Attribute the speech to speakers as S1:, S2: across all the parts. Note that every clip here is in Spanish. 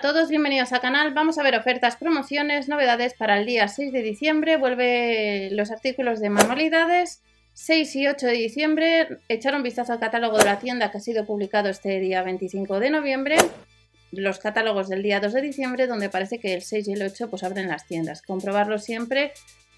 S1: a todos, bienvenidos al canal. Vamos a ver ofertas, promociones, novedades para el día 6 de diciembre. Vuelve los artículos de manualidades. 6 y 8 de diciembre, echar un vistazo al catálogo de la tienda que ha sido publicado este día 25 de noviembre. Los catálogos del día 2 de diciembre, donde parece que el 6 y el 8 pues abren las tiendas. Comprobarlo siempre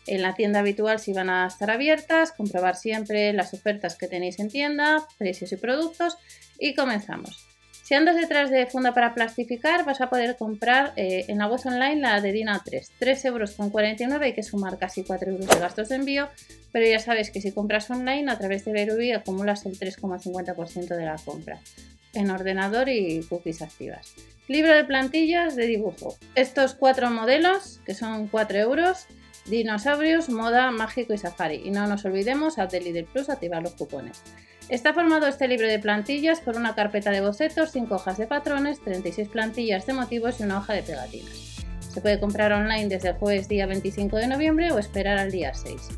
S1: en la tienda habitual si van a estar abiertas, comprobar siempre las ofertas que tenéis en tienda, precios y productos y comenzamos. Si andas detrás de funda para plastificar, vas a poder comprar eh, en la web online la de Dina 3, 3 euros con 49, hay que sumar casi 4 euros de gastos de envío, pero ya sabes que si compras online a través de Berubi acumulas el 3,50% de la compra en ordenador y cookies activas. Libro de plantillas de dibujo. Estos cuatro modelos, que son 4 euros, dinosaurios, moda, mágico y safari. Y no nos olvidemos, a del Plus activar los cupones. Está formado este libro de plantillas por una carpeta de bocetos, 5 hojas de patrones, 36 plantillas de motivos y una hoja de pegatinas. Se puede comprar online desde el jueves día 25 de noviembre o esperar al día 6,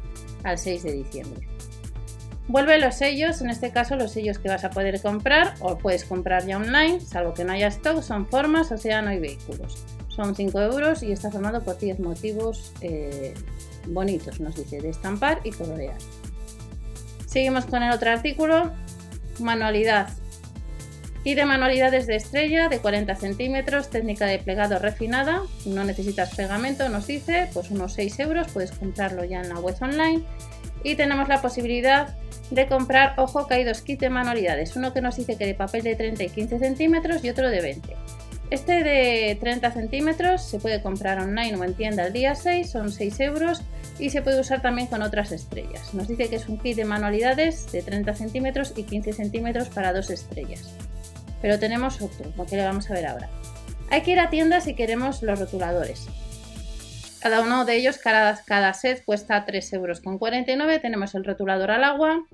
S1: al 6 de diciembre. Vuelve los sellos, en este caso los sellos que vas a poder comprar o puedes comprar ya online, salvo que no haya stock, son formas, océano y vehículos. Son 5 euros y está formado por 10 motivos eh, bonitos, nos dice, de estampar y colorear. Seguimos con el otro artículo, manualidad. Y de manualidades de estrella de 40 centímetros, técnica de plegado refinada, no necesitas pegamento, nos dice, pues unos 6 euros, puedes comprarlo ya en la web online. Y tenemos la posibilidad de comprar, ojo, que hay dos kits de manualidades, uno que nos dice que de papel de 30 y 15 centímetros y otro de 20. Este de 30 centímetros se puede comprar online o en tienda el día 6, son 6 euros y se puede usar también con otras estrellas. Nos dice que es un kit de manualidades de 30 centímetros y 15 centímetros para dos estrellas. Pero tenemos otro, lo que le vamos a ver ahora. Hay que ir a tienda si queremos los rotuladores. Cada uno de ellos, cada, set cuesta 3,49 euros. Tenemos el rotulador al agua.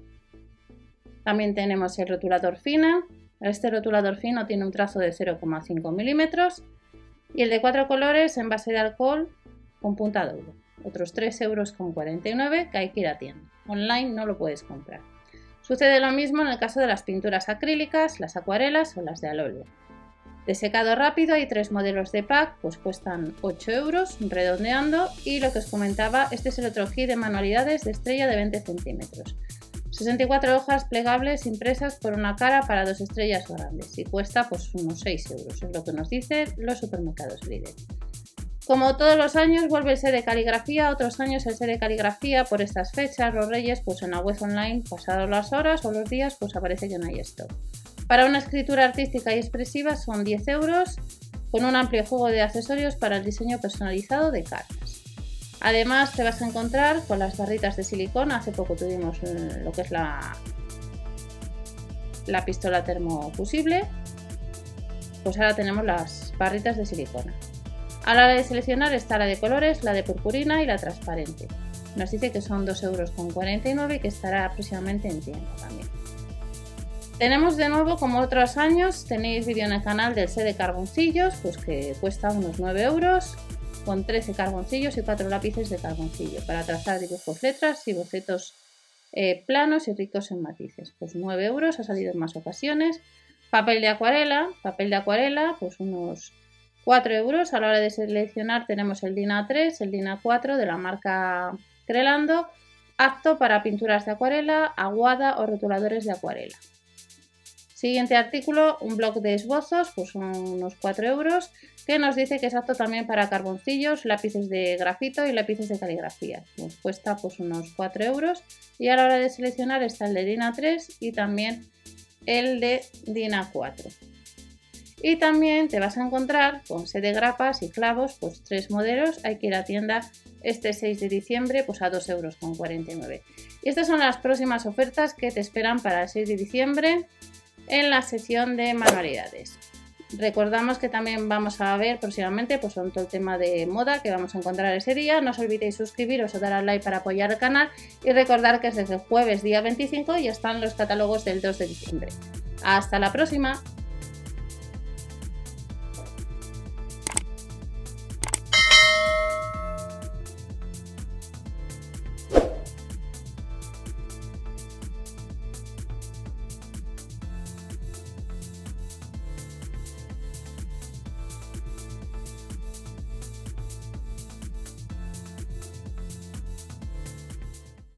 S1: También tenemos el rotulador fina. Este rotulador fino tiene un trazo de 0,5 milímetros. Y el de cuatro colores en base de alcohol con punta doble otros 3,49 euros que hay que ir a tienda. Online no lo puedes comprar. Sucede lo mismo en el caso de las pinturas acrílicas, las acuarelas o las de alóleo. De secado rápido hay tres modelos de pack, pues cuestan 8 euros redondeando y lo que os comentaba, este es el otro kit de manualidades de estrella de 20 centímetros. 64 hojas plegables impresas por una cara para dos estrellas grandes y cuesta pues unos 6 euros, es lo que nos dicen los supermercados Lidl. Como todos los años vuelve el set de caligrafía, otros años el set de caligrafía por estas fechas, los reyes, pues en la web online, pasadas las horas o los días, pues aparece que no hay esto. Para una escritura artística y expresiva son 10 euros, con un amplio juego de accesorios para el diseño personalizado de cartas. Además te vas a encontrar con las barritas de silicona, hace poco tuvimos eh, lo que es la, la pistola termofusible, pues ahora tenemos las barritas de silicona. A la hora de seleccionar está la de colores, la de purpurina y la transparente. Nos dice que son 2,49 euros y que estará próximamente en tienda también. Tenemos de nuevo, como otros años, tenéis vídeo en el canal del set de carboncillos, pues que cuesta unos 9 euros, con 13 carboncillos y 4 lápices de carboncillo para trazar dibujos, letras y bocetos eh, planos y ricos en matices. Pues 9 euros, ha salido en más ocasiones. Papel de acuarela, papel de acuarela, pues unos 4 euros. A la hora de seleccionar tenemos el DIN A3, el DIN A4 de la marca Crelando, apto para pinturas de acuarela, aguada o rotuladores de acuarela. Siguiente artículo, un blog de esbozos, pues unos 4 euros, que nos dice que es apto también para carboncillos, lápices de grafito y lápices de caligrafía. Nos cuesta pues unos 4 euros. Y a la hora de seleccionar está el de DIN A3 y también el de DIN A4. Y también te vas a encontrar con set de grapas y clavos, pues tres modelos. Hay que ir a tienda este 6 de diciembre pues a 2,49 euros. Y estas son las próximas ofertas que te esperan para el 6 de diciembre en la sección de manualidades. Recordamos que también vamos a ver próximamente pues, todo el tema de moda que vamos a encontrar ese día. No os olvidéis suscribiros o dar al like para apoyar el canal y recordar que es desde el jueves día 25 ya están los catálogos del 2 de diciembre. Hasta la próxima.